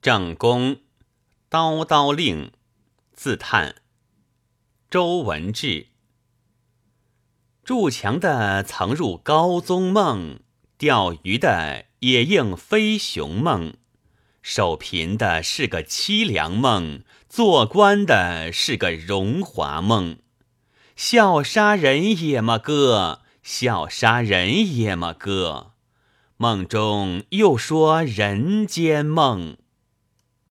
正宫叨叨令自叹。周文志筑墙的曾入高宗梦钓鱼的也应飞熊梦。守贫的是个凄凉梦做官的是个荣华梦。笑杀人也么哥？笑杀人也么哥？梦中又说人间梦。